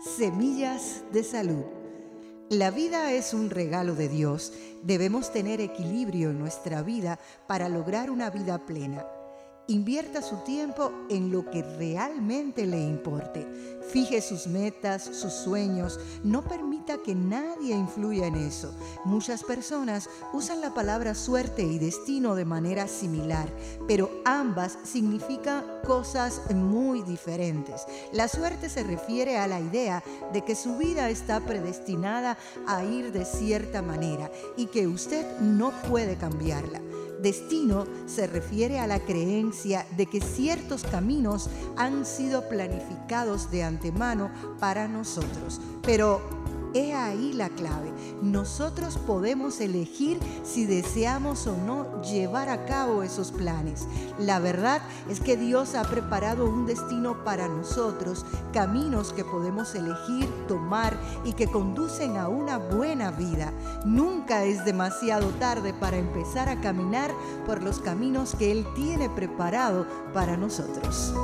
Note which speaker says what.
Speaker 1: Semillas de salud. La vida es un regalo de Dios. Debemos tener equilibrio en nuestra vida para lograr una vida plena. Invierta su tiempo en lo que realmente le importe. Fije sus metas, sus sueños. No permita que nadie influya en eso. Muchas personas usan la palabra suerte y destino de manera similar, pero ambas significan cosas muy diferentes. La suerte se refiere a la idea de que su vida está predestinada a ir de cierta manera y que usted no puede cambiarla. Destino se refiere a la creencia de que ciertos caminos han sido planificados de antemano para nosotros, pero ahí la clave. Nosotros podemos elegir si deseamos o no llevar a cabo esos planes. La verdad es que Dios ha preparado un destino para nosotros, caminos que podemos elegir, tomar y que conducen a una buena vida. Nunca es demasiado tarde para empezar a caminar por los caminos que Él tiene preparado para nosotros.